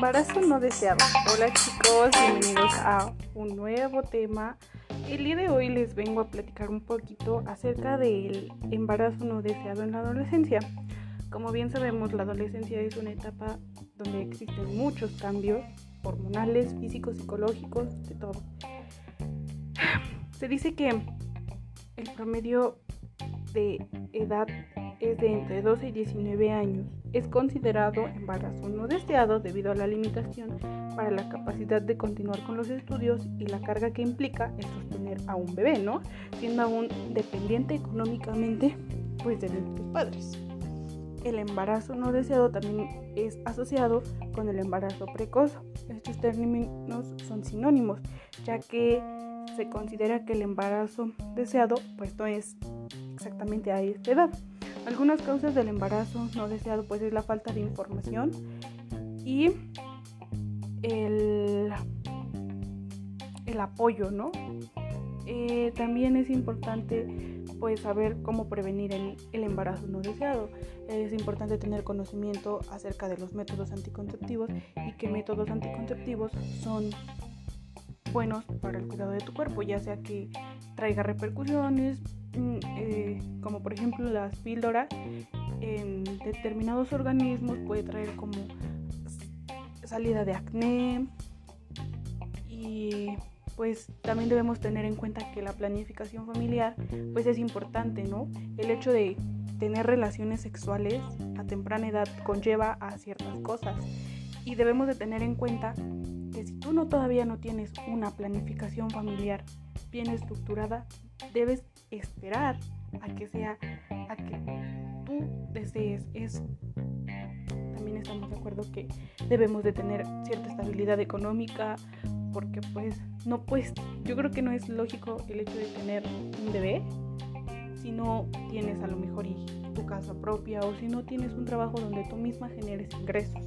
embarazo no deseado. Hola chicos, bienvenidos a un nuevo tema. El día de hoy les vengo a platicar un poquito acerca del embarazo no deseado en la adolescencia. Como bien sabemos, la adolescencia es una etapa donde existen muchos cambios hormonales, físicos, psicológicos, de todo. Se dice que el promedio de edad es de entre 12 y 19 años. Es considerado embarazo no deseado debido a la limitación para la capacidad de continuar con los estudios y la carga que implica el sostener a un bebé, ¿no? Siendo aún dependiente económicamente pues de nuestros padres. El embarazo no deseado también es asociado con el embarazo precoz. Estos términos son sinónimos, ya que se considera que el embarazo deseado pues no es exactamente a esta edad. Algunas causas del embarazo no deseado pues es la falta de información y el, apoyo, ¿no? Eh, también es importante pues saber cómo prevenir el, el, embarazo no deseado. Es importante tener conocimiento acerca de los métodos anticonceptivos y qué métodos anticonceptivos son buenos para el cuidado de tu cuerpo, ya sea que traiga repercusiones, eh, como por ejemplo las píldoras, en determinados organismos puede traer como salida de acné y pues también debemos tener en cuenta que la planificación familiar pues es importante, ¿no? El hecho de tener relaciones sexuales a temprana edad conlleva a ciertas cosas y debemos de tener en cuenta si tú no todavía no tienes una planificación familiar bien estructurada, debes esperar a que sea, a que tú desees eso. También estamos de acuerdo que debemos de tener cierta estabilidad económica porque pues no pues yo creo que no es lógico el hecho de tener un bebé si no tienes a lo mejor tu casa propia o si no tienes un trabajo donde tú misma generes ingresos.